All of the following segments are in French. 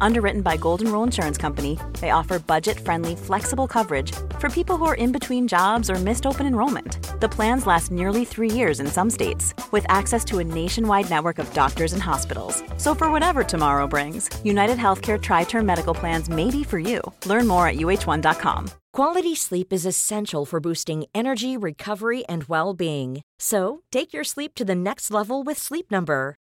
Underwritten by Golden Rule Insurance Company, they offer budget friendly, flexible coverage for people who are in between jobs or missed open enrollment. The plans last nearly three years in some states, with access to a nationwide network of doctors and hospitals. So, for whatever tomorrow brings, United Healthcare Tri Term Medical Plans may be for you. Learn more at uh1.com. Quality sleep is essential for boosting energy, recovery, and well being. So, take your sleep to the next level with Sleep Number.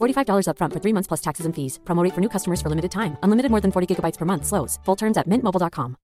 $45 upfront for three months plus taxes and fees. Promo rate for new customers for limited time. Unlimited more than 40 gigabytes per month. Slows. Full terms at mintmobile.com.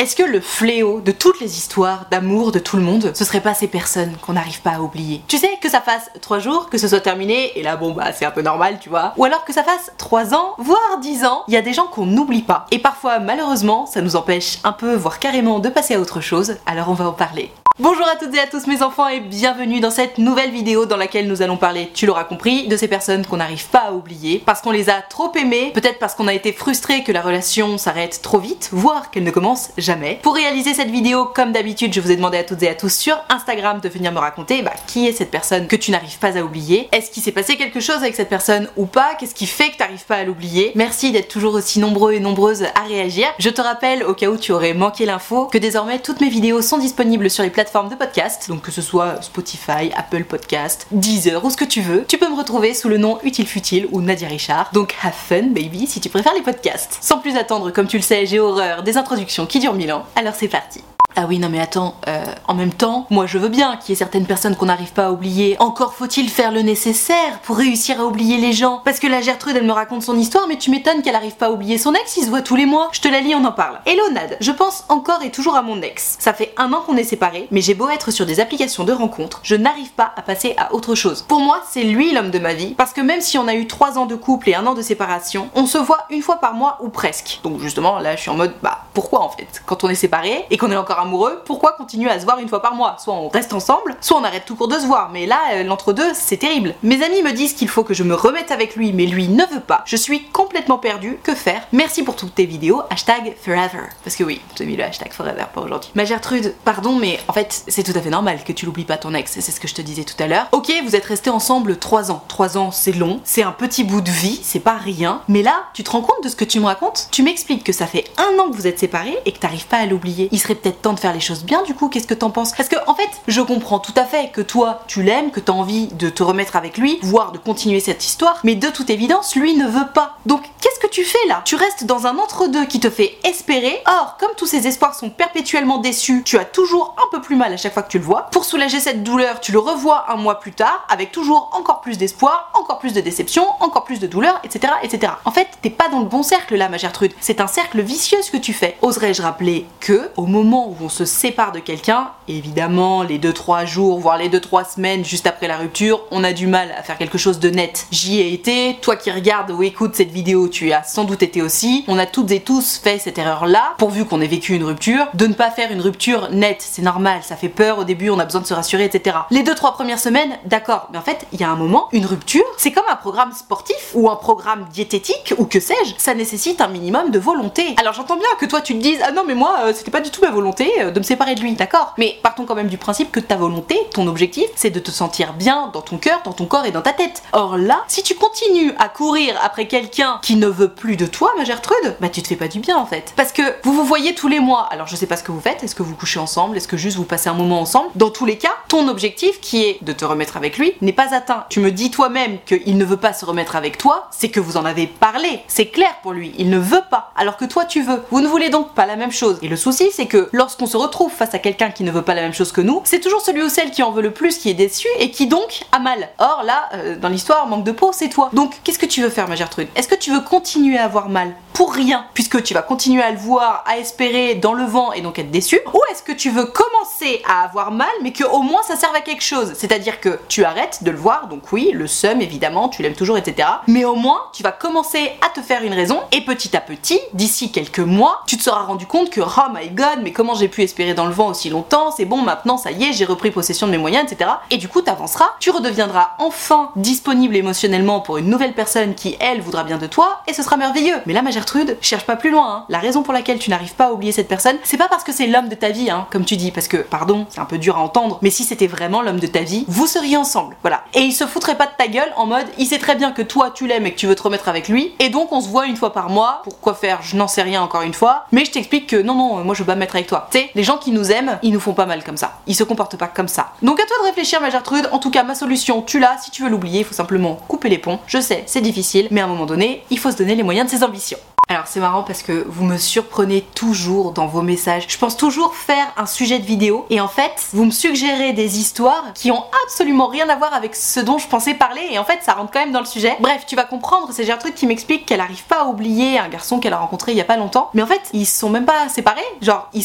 Est-ce que le fléau de toutes les histoires d'amour de tout le monde, ce serait pas ces personnes qu'on n'arrive pas à oublier? Tu sais, que ça fasse 3 jours, que ce soit terminé, et là bon bah c'est un peu normal, tu vois. Ou alors que ça fasse 3 ans, voire 10 ans, il y a des gens qu'on n'oublie pas. Et parfois, malheureusement, ça nous empêche un peu, voire carrément de passer à autre chose, alors on va en parler. Bonjour à toutes et à tous mes enfants et bienvenue dans cette nouvelle vidéo dans laquelle nous allons parler, tu l'auras compris, de ces personnes qu'on n'arrive pas à oublier parce qu'on les a trop aimées, peut-être parce qu'on a été frustré que la relation s'arrête trop vite, voire qu'elle ne commence jamais. Pour réaliser cette vidéo, comme d'habitude, je vous ai demandé à toutes et à tous sur Instagram de venir me raconter bah, qui est cette personne que tu n'arrives pas à oublier. Est-ce qu'il s'est passé quelque chose avec cette personne ou pas? Qu'est-ce qui fait que tu n'arrives pas à l'oublier? Merci d'être toujours aussi nombreux et nombreuses à réagir. Je te rappelle, au cas où tu aurais manqué l'info, que désormais toutes mes vidéos sont disponibles sur les plateformes de podcast, donc que ce soit Spotify, Apple Podcast, Deezer ou ce que tu veux, tu peux me retrouver sous le nom Utile Futile ou Nadia Richard. Donc have fun baby si tu préfères les podcasts. Sans plus attendre, comme tu le sais, j'ai horreur des introductions qui durent mille ans. Alors c'est parti. Ah oui, non mais attends, euh, en même temps, moi je veux bien qu'il y ait certaines personnes qu'on n'arrive pas à oublier. Encore faut-il faire le nécessaire pour réussir à oublier les gens. Parce que la Gertrude, elle me raconte son histoire, mais tu m'étonnes qu'elle arrive pas à oublier son ex, il se voit tous les mois. Je te la lis, on en parle. Hello Nad, je pense encore et toujours à mon ex. Ça fait un an qu'on est séparés, mais j'ai beau être sur des applications de rencontres, je n'arrive pas à passer à autre chose. Pour moi, c'est lui l'homme de ma vie, parce que même si on a eu 3 ans de couple et un an de séparation, on se voit une fois par mois ou presque. Donc justement, là je suis en mode, bah pourquoi en fait? Quand on est séparés et qu'on est encore pourquoi continuer à se voir une fois par mois? Soit on reste ensemble, soit on arrête tout court de se voir. Mais là, euh, l'entre-deux, c'est terrible. Mes amis me disent qu'il faut que je me remette avec lui, mais lui ne veut pas. Je suis complètement perdue. Que faire? Merci pour toutes tes vidéos. Hashtag forever. Parce que oui, j'ai mis le hashtag forever pour aujourd'hui. Ma Gertrude, pardon, mais en fait, c'est tout à fait normal que tu l'oublies pas ton ex. C'est ce que je te disais tout à l'heure. Ok, vous êtes restés ensemble 3 ans. 3 ans, c'est long. C'est un petit bout de vie. C'est pas rien. Mais là, tu te rends compte de ce que tu me racontes? Tu m'expliques que ça fait un an que vous êtes séparés et que t'arrives pas à l'oublier. Il serait peut-être de faire les choses bien du coup, qu'est-ce que t'en penses? Parce que en fait, je comprends tout à fait que toi, tu l'aimes, que t'as envie de te remettre avec lui, voire de continuer cette histoire, mais de toute évidence, lui ne veut pas. Donc qu'est-ce que tu fais là? Tu restes dans un entre-deux qui te fait espérer, or comme tous ces espoirs sont perpétuellement déçus, tu as toujours un peu plus mal à chaque fois que tu le vois. Pour soulager cette douleur, tu le revois un mois plus tard, avec toujours encore plus d'espoir, encore plus de déception, encore plus de douleur, etc. etc. En fait, t'es pas dans le bon cercle là, ma Gertrude. C'est un cercle vicieux ce que tu fais. Oserais-je rappeler que, au moment où on se sépare de quelqu'un, évidemment, les 2-3 jours, voire les 2-3 semaines juste après la rupture, on a du mal à faire quelque chose de net. J'y ai été, toi qui regardes ou écoutes cette vidéo, tu as sans doute été aussi. On a toutes et tous fait cette erreur-là, pourvu qu'on ait vécu une rupture, de ne pas faire une rupture nette. C'est normal, ça fait peur au début, on a besoin de se rassurer, etc. Les 2-3 premières semaines, d'accord, mais en fait, il y a un moment, une rupture, c'est comme un programme sportif ou un programme diététique ou que sais-je, ça nécessite un minimum de volonté. Alors j'entends bien que toi tu te dises, ah non, mais moi, euh, c'était pas du tout ma volonté, de me séparer de lui, d'accord? Mais partons quand même du principe que ta volonté, ton objectif, c'est de te sentir bien dans ton cœur, dans ton corps et dans ta tête. Or là, si tu continues à courir après quelqu'un qui ne veut plus de toi, ma Gertrude, bah tu te fais pas du bien en fait. Parce que vous vous voyez tous les mois, alors je sais pas ce que vous faites, est-ce que vous couchez ensemble, est-ce que juste vous passez un moment ensemble? Dans tous les cas, ton objectif qui est de te remettre avec lui n'est pas atteint. Tu me dis toi-même qu'il ne veut pas se remettre avec toi, c'est que vous en avez parlé. C'est clair pour lui, il ne veut pas, alors que toi tu veux. Vous ne voulez donc pas la même chose. Et le souci, c'est que lorsqu'on se retrouve face à quelqu'un qui ne veut pas la même chose que nous, c'est toujours celui ou celle qui en veut le plus qui est déçu et qui donc a mal. Or là, euh, dans l'histoire, manque de peau, c'est toi. Donc qu'est-ce que tu veux faire, ma Gertrude Est-ce que tu veux continuer à avoir mal pour rien, puisque tu vas continuer à le voir, à espérer dans le vent et donc être déçu? Ou est-ce que tu veux commencer à avoir mal, mais que au moins ça serve à quelque chose? C'est-à-dire que tu arrêtes de le voir, donc oui, le seum évidemment, tu l'aimes toujours, etc. Mais au moins, tu vas commencer à te faire une raison, et petit à petit, d'ici quelques mois, tu te seras rendu compte que oh my god, mais comment j'ai pu espérer dans le vent aussi longtemps C'est bon, maintenant ça y est, j'ai repris possession de mes moyens, etc. Et du coup, t'avanceras, tu redeviendras enfin disponible émotionnellement pour une nouvelle personne qui, elle, voudra bien de toi, et ce sera merveilleux. Mais là, ma Gertrude, cherche pas plus loin. hein. La raison pour laquelle tu n'arrives pas à oublier cette personne, c'est pas parce que c'est l'homme de ta vie, hein, comme tu dis, parce que, pardon, c'est un peu dur à entendre, mais si c'était vraiment l'homme de ta vie, vous seriez ensemble, voilà. Et il se foutrait pas de ta gueule en mode, il sait très bien que toi tu l'aimes et que tu veux te remettre avec lui, et donc on se voit une fois par mois. Pourquoi faire? Je n'en sais rien encore une fois, mais je t'explique que non, non, moi je veux pas me mettre avec toi. Les gens qui nous aiment, ils nous font pas mal comme ça. Ils se comportent pas comme ça. Donc à toi de réfléchir, ma Gertrude. En tout cas, ma solution, tu l'as. Si tu veux l'oublier, il faut simplement couper les ponts. Je sais, c'est difficile, mais à un moment donné, il faut se donner les moyens de ses ambitions. Alors c'est marrant parce que vous me surprenez toujours dans vos messages. Je pense toujours faire un sujet de vidéo et en fait vous me suggérez des histoires qui ont absolument rien à voir avec ce dont je pensais parler et en fait ça rentre quand même dans le sujet. Bref, tu vas comprendre, c'est Gertrude qui m'explique qu'elle arrive pas à oublier un garçon qu'elle a rencontré il y a pas longtemps. Mais en fait ils se sont même pas séparés, genre ils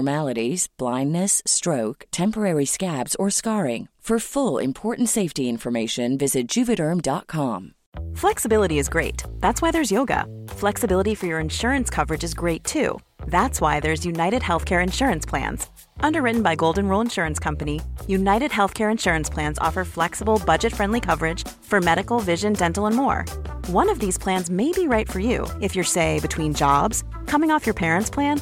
blindness, stroke, temporary scabs, or scarring. For full important safety information, visit juvederm.com. Flexibility is great. That's why there's yoga. Flexibility for your insurance coverage is great too. That's why there's United Healthcare Insurance Plans. Underwritten by Golden Rule Insurance Company, United Healthcare Insurance Plans offer flexible, budget friendly coverage for medical, vision, dental, and more. One of these plans may be right for you if you're, say, between jobs, coming off your parents' plan,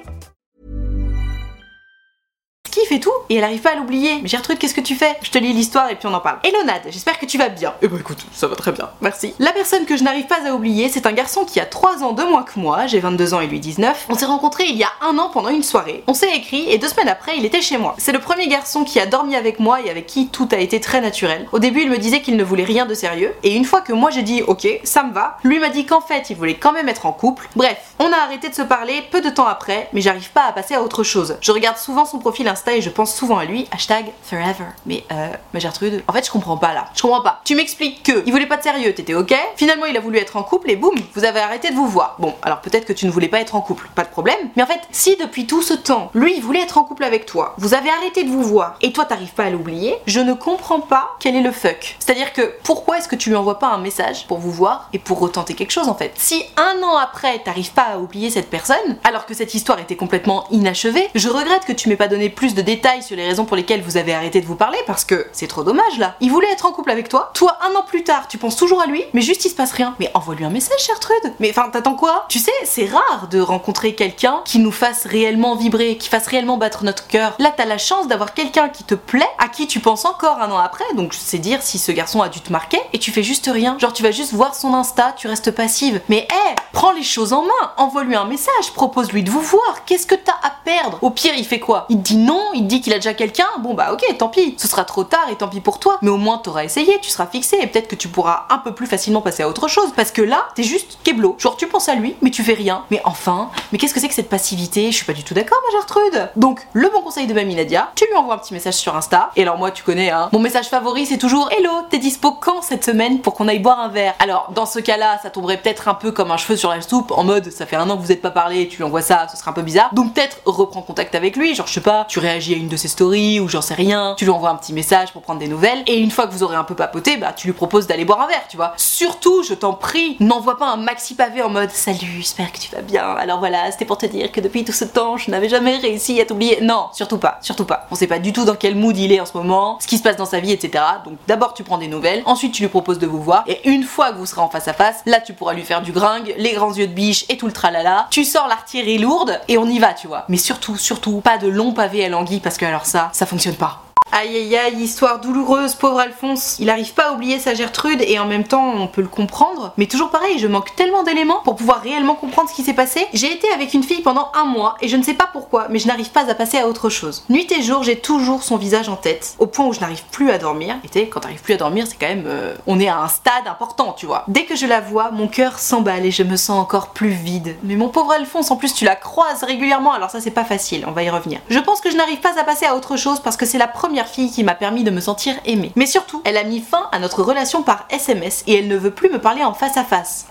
et tout, et elle arrive pas à l'oublier. Mais Gertrude, qu'est-ce que tu fais? Je te lis l'histoire et puis on en parle. Elonade, j'espère que tu vas bien. Eh ben écoute, ça va très bien, merci. La personne que je n'arrive pas à oublier, c'est un garçon qui a 3 ans de moins que moi, j'ai 22 ans et lui 19. On s'est rencontrés il y a un an pendant une soirée. On s'est écrit et deux semaines après, il était chez moi. C'est le premier garçon qui a dormi avec moi et avec qui tout a été très naturel. Au début, il me disait qu'il ne voulait rien de sérieux, et une fois que moi j'ai dit ok, ça me va, lui m'a dit qu'en fait il voulait quand même être en couple. Bref, on a arrêté de se parler peu de temps après, mais j'arrive pas à passer à autre chose. Je regarde souvent son profil Et je pense souvent à lui, hashtag forever. Mais euh, ma Gertrude, en fait je comprends pas là. Je comprends pas. Tu m'expliques que il voulait pas de sérieux, t'étais ok, finalement il a voulu être en couple et boum, vous avez arrêté de vous voir. Bon, alors peut-être que tu ne voulais pas être en couple, pas de problème. Mais en fait, si depuis tout ce temps, lui il voulait être en couple avec toi, vous avez arrêté de vous voir et toi t'arrives pas à l'oublier, je ne comprends pas quel est le fuck. C'est-à-dire que pourquoi est-ce que tu lui envoies pas un message pour vous voir et pour retenter quelque chose en fait? Si un an après t'arrives pas à oublier cette personne, alors que cette histoire était complètement inachevée, je regrette que tu m'aies pas donné plus de détails sur les raisons pour lesquelles vous avez arrêté de vous parler parce que c'est trop dommage là. Il voulait être en couple avec toi. Toi, un an plus tard, tu penses toujours à lui, mais juste il se passe rien. Mais envoie-lui un message, Gertrude. Mais enfin, t'attends quoi? Tu sais, c'est rare de rencontrer quelqu'un qui nous fasse réellement vibrer, qui fasse réellement battre notre cœur. Là, t'as la chance d'avoir quelqu'un qui te plaît, à qui tu penses encore un an après. Donc, c'est dire si ce garçon a dû te marquer et tu fais juste rien. Genre, tu vas juste voir son Insta, tu restes passive. Mais hé, prends les choses en main, envoie-lui un message, propose-lui de vous voir. Qu'est-ce que t'as à perdre? Au pire, il fait quoi? Il te dit non, il dit qu'il a déjà quelqu'un. Bon bah ok, tant pis. Ce sera trop tard et tant pis pour toi. Mais au moins t'auras essayé, tu seras fixé et peut-être que tu pourras un peu plus facilement passer à autre chose. Parce que là, t'es juste keblo. Genre tu penses à lui, mais tu fais rien. Mais enfin, mais qu'est-ce que c'est que cette passivité? Je suis pas du tout d'accord, ma Gertrude. Donc le bon conseil de Mamie Nadia, tu lui envoies un petit message sur Insta. Et alors moi, tu connais, hein. Mon message favori, c'est toujours Hello, t'es dispo quand cette semaine pour qu'on aille boire un verre? Alors dans ce cas-là, ça tomberait peut-être un peu comme un cheveu sur la soupe, en mode ça fait un an que vous êtes pas parlé, tu lui envoies ça, ce serait un peu bizarre. Donc peut-être reprends contact avec lui, genre je sais pas, tu réagis à une de ses stories ou j'en sais rien, tu lui envoies un petit message pour prendre des nouvelles. Et une fois que vous aurez un peu papoté, bah tu lui proposes d'aller boire un verre, tu vois. Surtout, je t'en prie, n'envoie pas un maxi pavé en mode salut, j'espère que tu vas bien. Alors voilà, c'était pour te dire que depuis tout ce temps, je n'avais jamais réussi à t'oublier. Non, surtout pas, surtout pas. On sait pas du tout dans quel mood il est en ce moment, ce qui se passe dans sa vie, etc. Donc d'abord tu prends des nouvelles, ensuite tu lui proposes de vous voir, et une fois que vous serez en face à face, là tu pourras lui faire du gringue, les grands yeux de biche et tout le tralala. Tu sors l'artillerie lourde et on y va, tu vois. Mais surtout, surtout, pas de long pavé à parce que alors ça, ça fonctionne pas. Aïe aïe aïe, histoire douloureuse, pauvre Alphonse. Il arrive pas à oublier sa Gertrude et en même temps on peut le comprendre. Mais toujours pareil, je manque tellement d'éléments pour pouvoir réellement comprendre ce qui s'est passé. J'ai été avec une fille pendant un mois et je ne sais pas pourquoi, mais je n'arrive pas à passer à autre chose. Nuit et jour, j'ai toujours son visage en tête, au point où je n'arrive plus à dormir. Et quand t'arrives plus à dormir, c'est quand même. euh, on est à un stade important, tu vois. Dès que je la vois, mon cœur s'emballe et je me sens encore plus vide. Mais mon pauvre Alphonse, en plus tu la croises régulièrement, alors ça c'est pas facile, on va y revenir. Je pense que je n'arrive pas à passer à autre chose parce que c'est la première fille qui m'a permis de me sentir aimée. Mais surtout, elle a mis fin à notre relation par SMS et elle ne veut plus me parler en face à face.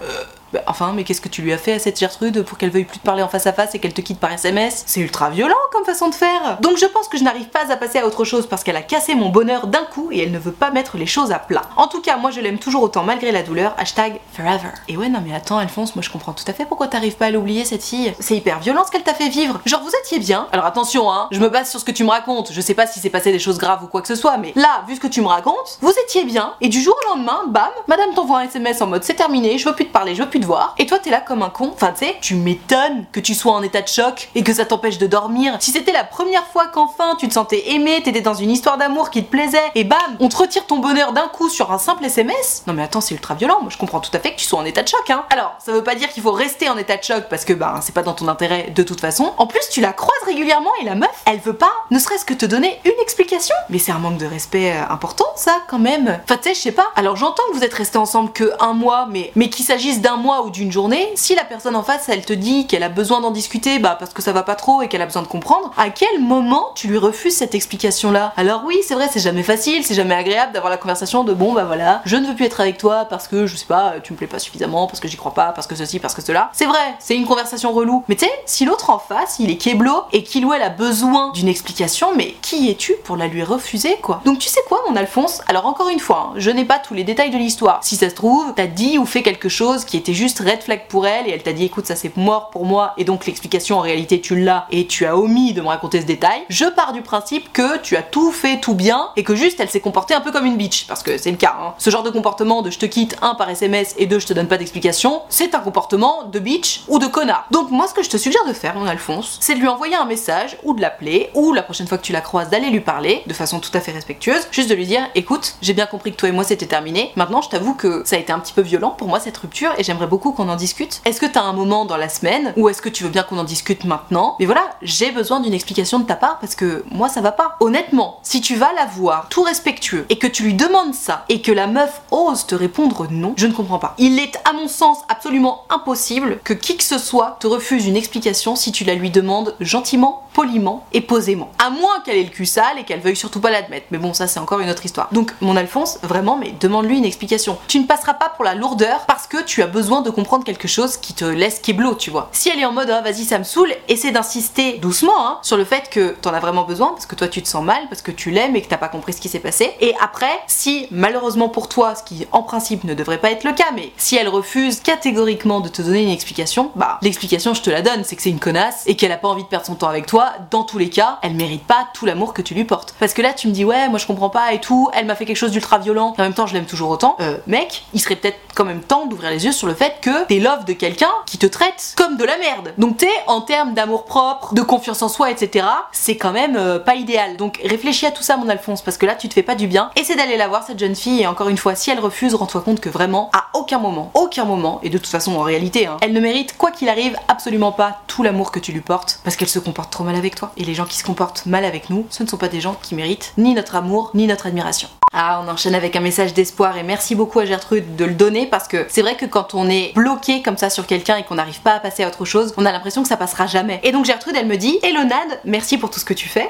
Bah, enfin, mais qu'est-ce que tu lui as fait à cette Gertrude pour qu'elle veuille plus te parler en face à face et qu'elle te quitte par SMS C'est ultra violent comme façon de faire. Donc je pense que je n'arrive pas à passer à autre chose parce qu'elle a cassé mon bonheur d'un coup et elle ne veut pas mettre les choses à plat. En tout cas, moi je l'aime toujours autant malgré la douleur. Hashtag forever. Et ouais, non mais attends, Alphonse, moi je comprends tout à fait pourquoi t'arrives pas à l'oublier cette fille. C'est hyper violent ce qu'elle t'a fait vivre. Genre vous étiez bien. Alors attention, hein, je me base sur ce que tu me racontes. Je sais pas si c'est passé des choses graves ou quoi que ce soit, mais là, vu ce que tu me racontes, vous étiez bien et du jour au lendemain, bam, madame t'envoie un SMS en mode c'est terminé, je veux plus te parler, je veux plus voir. Et toi t'es là comme un con. Enfin tu sais, tu m'étonnes que tu sois en état de choc et que ça t'empêche de dormir. Si c'était la première fois qu'enfin tu te sentais aimé, t'étais dans une histoire d'amour qui te plaisait et bam, on te retire ton bonheur d'un coup sur un simple SMS. Non mais attends, c'est ultra violent. Moi je comprends tout à fait que tu sois en état de choc. Hein. Alors ça veut pas dire qu'il faut rester en état de choc parce que bah c'est pas dans ton intérêt de toute façon. En plus tu la croises régulièrement et la meuf, elle veut pas, ne serait-ce que te donner une explication. Mais c'est un manque de respect euh, important ça quand même. Enfin tu sais, je sais pas. Alors j'entends que vous êtes restés ensemble que un mois, mais mais qu'il s'agisse d'un mois ou d'une journée, si la personne en face elle te dit qu'elle a besoin d'en discuter, bah parce que ça va pas trop et qu'elle a besoin de comprendre, à quel moment tu lui refuses cette explication là Alors oui, c'est vrai, c'est jamais facile, c'est jamais agréable d'avoir la conversation de bon bah voilà, je ne veux plus être avec toi parce que je sais pas, tu me plais pas suffisamment, parce que j'y crois pas, parce que ceci, parce que cela. C'est vrai, c'est une conversation relou. Mais tu sais, si l'autre en face, il est keblo et qu'il ou elle a besoin d'une explication, mais qui es-tu pour la lui refuser quoi? Donc tu sais quoi mon Alphonse? Alors encore une fois, hein, je n'ai pas tous les détails de l'histoire. Si ça se trouve, t'as dit ou fait quelque chose qui était juste red flag pour elle et elle t'a dit écoute ça c'est mort pour moi et donc l'explication en réalité tu l'as et tu as omis de me raconter ce détail. Je pars du principe que tu as tout fait tout bien et que juste elle s'est comportée un peu comme une bitch parce que c'est le cas. hein. Ce genre de comportement de je te quitte un par SMS et deux je te donne pas d'explication, c'est un comportement de bitch ou de connard. Donc moi ce que je te suggère de faire mon Alphonse, c'est de lui envoyer un message ou de l'appeler ou la prochaine fois que tu la croises d'aller lui parler de façon tout à fait respectueuse, juste de lui dire écoute, j'ai bien compris que toi et moi c'était terminé. Maintenant je t'avoue que ça a été un petit peu violent pour moi cette rupture et j'aimerais beaucoup qu'on en discute. Est-ce que t'as un moment dans la semaine ou est-ce que tu veux bien qu'on en discute maintenant? Mais voilà, j'ai besoin d'une explication de ta part parce que moi ça va pas. Honnêtement, si tu vas la voir tout respectueux et que tu lui demandes ça et que la meuf ose te répondre non, je ne comprends pas. Il est à mon sens absolument impossible que qui que ce soit te refuse une explication si tu la lui demandes gentiment, poliment et posément. À moins qu'elle ait le cul sale et qu'elle veuille surtout pas l'admettre. Mais bon, ça c'est encore une autre histoire. Donc mon Alphonse, vraiment, mais demande-lui une explication. Tu ne passeras pas pour la lourdeur parce que tu as besoin de comprendre quelque chose qui te laisse kéblo, tu vois. Si elle est en mode ah, vas-y ça me saoule, essaie d'insister doucement hein, sur le fait que t'en as vraiment besoin parce que toi tu te sens mal, parce que tu l'aimes et que t'as pas compris ce qui s'est passé. Et après, si malheureusement pour toi, ce qui en principe ne devrait pas être le cas, mais si elle refuse catégoriquement de te donner une explication, bah l'explication je te la donne, c'est que c'est une connasse et qu'elle a pas envie de perdre son temps avec toi. Dans tous les cas, elle mérite pas tout l'amour que tu lui portes. Parce que là tu me dis ouais, moi je comprends pas et tout, elle m'a fait quelque chose d'ultra violent et en même temps je l'aime toujours autant. Euh, mec, il serait peut-être quand même temps d'ouvrir les yeux sur le fait que t'es love de quelqu'un qui te traite comme de la merde. Donc t'es en termes d'amour propre, de confiance en soi, etc. C'est quand même euh, pas idéal. Donc réfléchis à tout ça mon Alphonse parce que là tu te fais pas du bien. Essaie d'aller la voir cette jeune fille et encore une fois si elle refuse, rends-toi compte que vraiment à aucun moment, aucun moment, et de toute façon en réalité, hein, elle ne mérite quoi qu'il arrive absolument pas tout l'amour que tu lui portes parce qu'elle se comporte trop mal avec toi. Et les gens qui se comportent mal avec nous, ce ne sont pas des gens qui méritent ni notre amour ni notre admiration. Ah, on enchaîne avec un message d'espoir et merci beaucoup à Gertrude de le donner parce que c'est vrai que quand on est bloqué comme ça sur quelqu'un et qu'on n'arrive pas à passer à autre chose, on a l'impression que ça passera jamais. Et donc Gertrude, elle me dit Hello Nad, merci pour tout ce que tu fais.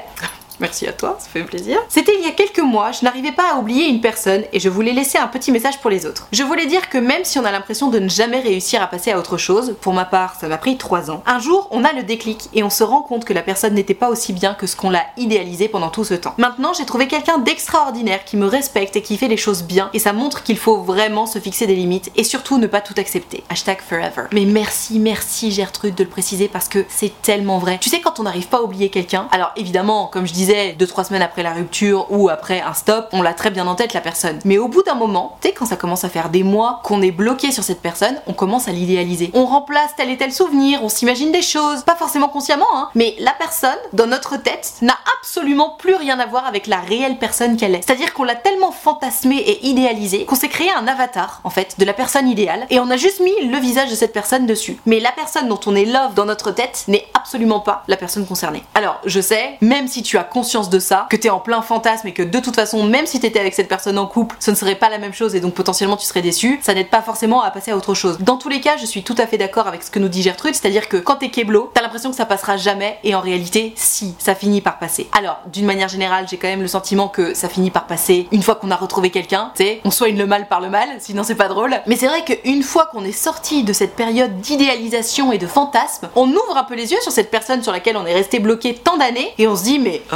Merci à toi, ça fait plaisir. C'était il y a quelques mois, je n'arrivais pas à oublier une personne et je voulais laisser un petit message pour les autres. Je voulais dire que même si on a l'impression de ne jamais réussir à passer à autre chose, pour ma part ça m'a pris 3 ans, un jour on a le déclic et on se rend compte que la personne n'était pas aussi bien que ce qu'on l'a idéalisé pendant tout ce temps. Maintenant j'ai trouvé quelqu'un d'extraordinaire qui me respecte et qui fait les choses bien et ça montre qu'il faut vraiment se fixer des limites et surtout ne pas tout accepter. Hashtag forever. Mais merci, merci Gertrude de le préciser parce que c'est tellement vrai. Tu sais quand on n'arrive pas à oublier quelqu'un, alors évidemment comme je disais 2-3 semaines après la rupture ou après un stop, on l'a très bien en tête la personne. Mais au bout d'un moment, tu sais, quand ça commence à faire des mois qu'on est bloqué sur cette personne, on commence à l'idéaliser. On remplace tel et tel souvenir, on s'imagine des choses, pas forcément consciemment, hein, mais la personne, dans notre tête, n'a absolument plus rien à voir avec la réelle personne qu'elle est. C'est-à-dire qu'on l'a tellement fantasmé et idéalisé qu'on s'est créé un avatar, en fait, de la personne idéale, et on a juste mis le visage de cette personne dessus. Mais la personne dont on est love dans notre tête n'est absolument pas la personne concernée. Alors, je sais, même si tu as de ça, que t'es en plein fantasme et que de toute façon, même si t'étais avec cette personne en couple, ce ne serait pas la même chose et donc potentiellement tu serais déçu, ça n'aide pas forcément à passer à autre chose. Dans tous les cas, je suis tout à fait d'accord avec ce que nous dit Gertrude, c'est-à-dire que quand t'es Keblo, t'as l'impression que ça passera jamais et en réalité, si, ça finit par passer. Alors, d'une manière générale, j'ai quand même le sentiment que ça finit par passer une fois qu'on a retrouvé quelqu'un, tu sais, on soigne le mal par le mal, sinon c'est pas drôle. Mais c'est vrai qu'une fois qu'on est sorti de cette période d'idéalisation et de fantasme, on ouvre un peu les yeux sur cette personne sur laquelle on est resté bloqué tant d'années et on se dit mais oh,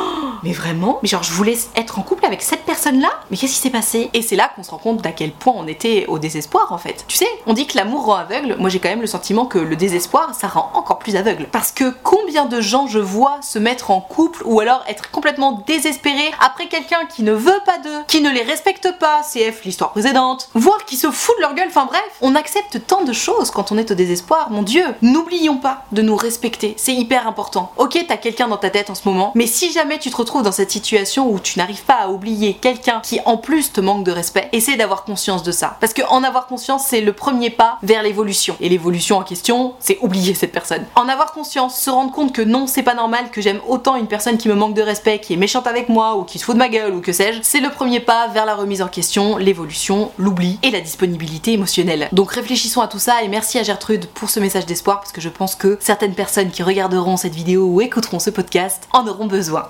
mais vraiment Mais genre je voulais être en couple avec cette personne-là Mais qu'est-ce qui s'est passé Et c'est là qu'on se rend compte d'à quel point on était au désespoir en fait. Tu sais, on dit que l'amour rend aveugle, moi j'ai quand même le sentiment que le désespoir ça rend encore plus aveugle. Parce que combien de gens je vois se mettre en couple ou alors être complètement désespérés après quelqu'un qui ne veut pas d'eux, qui ne les respecte pas, CF l'histoire précédente, voire qui se fout de leur gueule, enfin bref, on accepte tant de choses quand on est au désespoir, mon dieu. N'oublions pas de nous respecter, c'est hyper important. Ok, t'as quelqu'un dans ta tête en ce moment, mais si jamais tu te retrouves dans cette situation où tu n'arrives pas à oublier quelqu'un qui en plus te manque de respect, essaie d'avoir conscience de ça. Parce que en avoir conscience, c'est le premier pas vers l'évolution. Et l'évolution en question, c'est oublier cette personne. En avoir conscience, se rendre compte que non, c'est pas normal que j'aime autant une personne qui me manque de respect, qui est méchante avec moi ou qui se fout de ma gueule ou que sais-je, c'est le premier pas vers la remise en question, l'évolution, l'oubli et la disponibilité émotionnelle. Donc réfléchissons à tout ça et merci à Gertrude pour ce message d'espoir parce que je pense que certaines personnes qui regarderont cette vidéo ou écouteront ce podcast en auront besoin.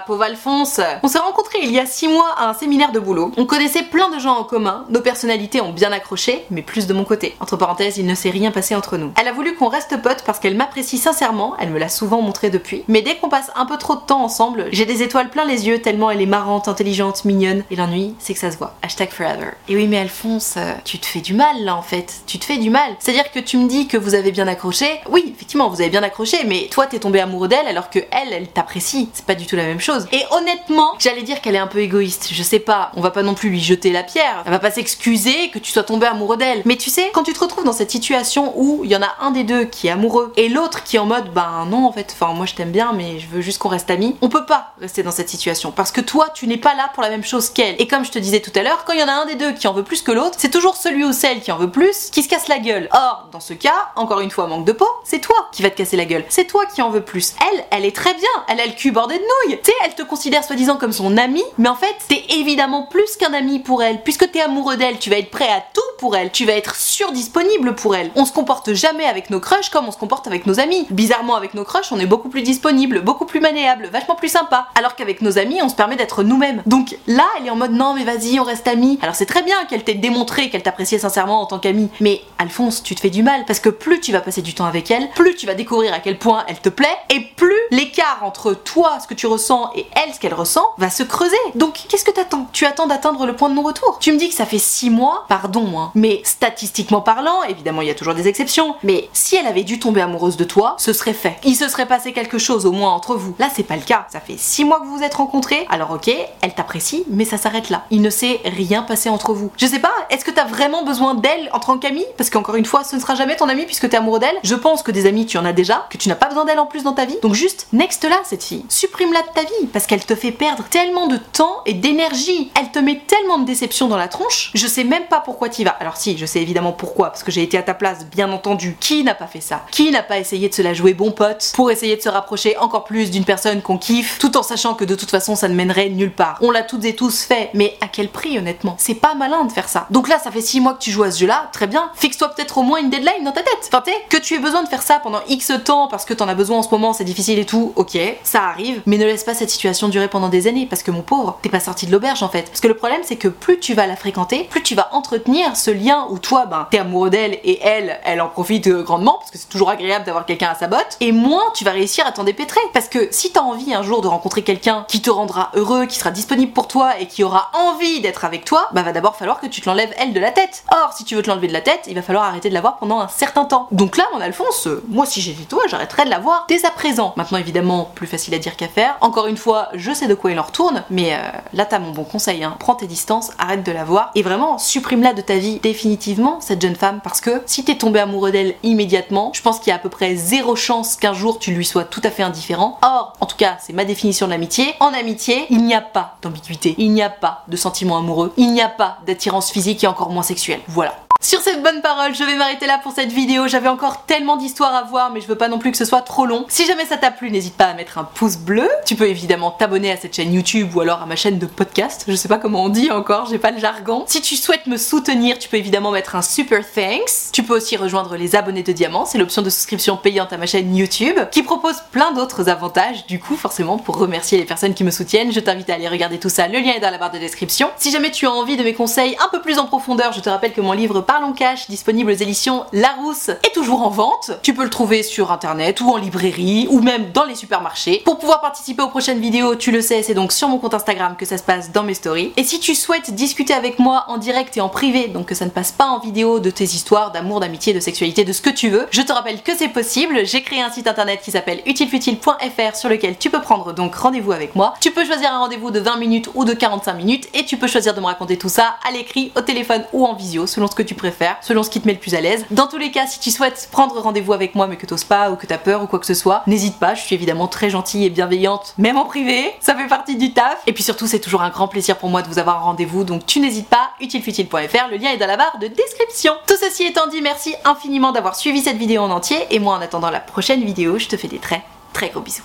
Pauvre Alphonse On s'est rencontrés il y a 6 mois à un séminaire de boulot. On connaissait plein de gens en commun, nos personnalités ont bien accroché, mais plus de mon côté. Entre parenthèses, il ne s'est rien passé entre nous. Elle a voulu qu'on reste potes parce qu'elle m'apprécie sincèrement, elle me l'a souvent montré depuis, mais dès qu'on passe un peu trop de temps ensemble, j'ai des étoiles plein les yeux tellement elle est marrante, intelligente, mignonne, et l'ennui, c'est que ça se voit. Hashtag forever. Et oui, mais Alphonse, euh, tu te fais du mal là en fait. Tu te fais du mal. C'est-à-dire que tu me dis que vous avez bien accroché. Oui, effectivement, vous avez bien accroché, mais toi t'es tombé amoureux d'elle alors que elle, elle t'apprécie. C'est pas du tout la même chose. Et honnêtement, j'allais dire qu'elle est un peu égoïste. Je sais pas, on va pas non plus lui jeter la pierre. Elle va pas s'excuser que tu sois tombé amoureux d'elle. Mais tu sais, quand tu te retrouves dans cette situation où il y en a un des deux qui est amoureux et l'autre qui est en mode ben non en fait, enfin moi je t'aime bien mais je veux juste qu'on reste amis, on peut pas rester dans cette situation parce que toi tu n'es pas là pour la même chose qu'elle. Et comme je te disais tout à l'heure, quand il y en a un des deux qui en veut plus que l'autre, c'est toujours celui ou celle qui en veut plus qui se casse la gueule. Or, dans ce cas, encore une fois, manque de peau, c'est toi qui va te casser la gueule. C'est toi qui en veux plus. Elle, elle est très bien, elle a le cul bordé de nouilles. Elle te considère soi-disant comme son ami, mais en fait, t'es évidemment plus qu'un ami pour elle. Puisque t'es amoureux d'elle, tu vas être prêt à tout pour elle, tu vas être surdisponible pour elle. On se comporte jamais avec nos crushs comme on se comporte avec nos amis. Bizarrement, avec nos crushs, on est beaucoup plus disponible, beaucoup plus maniable, vachement plus sympa. Alors qu'avec nos amis, on se permet d'être nous-mêmes. Donc là, elle est en mode non, mais vas-y, on reste amis. Alors c'est très bien qu'elle t'ait démontré qu'elle t'appréciait sincèrement en tant qu'amie. Mais Alphonse, tu te fais du mal parce que plus tu vas passer du temps avec elle, plus tu vas découvrir à quel point elle te plaît et plus l'écart entre toi, ce que tu ressens, et elle, ce qu'elle ressent, va se creuser. Donc qu'est-ce que t'attends? Tu attends d'atteindre le point de non-retour. Tu me dis que ça fait 6 mois, pardon, hein, mais statistiquement parlant, évidemment il y a toujours des exceptions, mais si elle avait dû tomber amoureuse de toi, ce serait fait. Il se serait passé quelque chose au moins entre vous. Là, c'est pas le cas. Ça fait 6 mois que vous vous êtes rencontrés, alors ok, elle t'apprécie, mais ça s'arrête là. Il ne s'est rien passé entre vous. Je sais pas, est-ce que t'as vraiment besoin d'elle en tant qu'amie? Parce qu'encore une fois, ce ne sera jamais ton amie puisque t'es amoureux d'elle. Je pense que des amis, tu en as déjà, que tu n'as pas besoin d'elle en plus dans ta vie. Donc juste, next là, cette fille. Supprime-la de ta vie parce qu'elle te fait perdre tellement de temps et d'énergie. Elle te met tellement de déception dans la tronche. Je sais même pas pourquoi t'y vas. Alors si, je sais évidemment pourquoi, parce que j'ai été à ta place, bien entendu. Qui n'a pas fait ça? Qui n'a pas essayé de se la jouer bon pote pour essayer de se rapprocher encore plus d'une personne qu'on kiffe, tout en sachant que de toute façon ça ne mènerait nulle part? On l'a toutes et tous fait, mais à quel prix honnêtement? C'est pas malin de faire ça. Donc là, ça fait 6 mois que tu joues à ce jeu-là, très bien. Fixe-toi peut-être au moins une deadline dans ta tête. Enfin, que tu aies besoin de faire ça pendant X temps parce que t'en as besoin en ce moment, c'est difficile et tout, ok, ça arrive, mais ne laisse pas cette situation durer pendant des années parce que mon pauvre, t'es pas sorti de l'auberge en fait. Parce que le problème, c'est que plus tu vas la fréquenter, plus tu vas entretenir ce lien où toi, ben, t'es amoureux d'elle et elle, elle en profite euh, grandement parce que c'est toujours agréable d'avoir quelqu'un à sa botte, et moins tu vas réussir à t'en dépêtrer. Parce que si t'as envie un jour de rencontrer quelqu'un qui te rendra heureux, qui sera disponible pour toi et qui aura envie d'être avec toi, bah va d'abord falloir que tu te l'enlèves elle de la tête. Or, si tu veux te l'enlever de la tête, il va falloir arrêter de la voir pendant un certain temps. Donc là, mon Alphonse, euh, moi si j'étais toi, j'arrêterais de la voir dès à présent. Maintenant, évidemment, plus facile à dire qu'à faire. Une fois, je sais de quoi il en retourne, mais euh, là t'as mon bon conseil, hein. prends tes distances, arrête de la voir et vraiment supprime-la de ta vie définitivement, cette jeune femme, parce que si t'es tombé amoureux d'elle immédiatement, je pense qu'il y a à peu près zéro chance qu'un jour tu lui sois tout à fait indifférent. Or, en tout cas, c'est ma définition de l'amitié. En amitié, il n'y a pas d'ambiguïté, il n'y a pas de sentiment amoureux, il n'y a pas d'attirance physique et encore moins sexuelle. Voilà. Sur cette bonne parole, je vais m'arrêter là pour cette vidéo. J'avais encore tellement d'histoires à voir, mais je veux pas non plus que ce soit trop long. Si jamais ça t'a plu, n'hésite pas à mettre un pouce bleu. Tu peux évidemment t'abonner à cette chaîne YouTube ou alors à ma chaîne de podcast. Je sais pas comment on dit encore, j'ai pas le jargon. Si tu souhaites me soutenir, tu peux évidemment mettre un super thanks. Tu peux aussi rejoindre les abonnés de diamant, c'est l'option de souscription payante à ma chaîne YouTube qui propose plein d'autres avantages. Du coup, forcément, pour remercier les personnes qui me soutiennent, je t'invite à aller regarder tout ça. Le lien est dans la barre de description. Si jamais tu as envie de mes conseils un peu plus en profondeur, je te rappelle que mon livre Parlons Cash, disponible aux éditions Larousse, est toujours en vente. Tu peux le trouver sur internet ou en librairie ou même dans les supermarchés. Pour pouvoir participer aux prochaines vidéos, tu le sais, c'est donc sur mon compte Instagram que ça se passe dans mes stories. Et si tu souhaites discuter avec moi en direct et en privé, donc que ça ne passe pas en vidéo de tes histoires d'amour, d'amitié, de sexualité, de ce que tu veux, je te rappelle que c'est possible. J'ai créé un site internet qui s'appelle utilefutile.fr sur lequel tu peux prendre donc rendez-vous avec moi. Tu peux choisir un rendez-vous de 20 minutes ou de 45 minutes et tu peux choisir de me raconter tout ça à l'écrit, au téléphone ou en visio, selon ce que tu préfères selon ce qui te met le plus à l'aise. Dans tous les cas, si tu souhaites prendre rendez-vous avec moi mais que t'oses pas ou que t'as peur ou quoi que ce soit, n'hésite pas, je suis évidemment très gentille et bienveillante, même en privé, ça fait partie du taf. Et puis surtout, c'est toujours un grand plaisir pour moi de vous avoir un rendez-vous, donc tu n'hésites pas, utilefutile.fr, le lien est dans la barre de description. Tout ceci étant dit, merci infiniment d'avoir suivi cette vidéo en entier, et moi en attendant la prochaine vidéo, je te fais des très très gros bisous.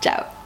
Ciao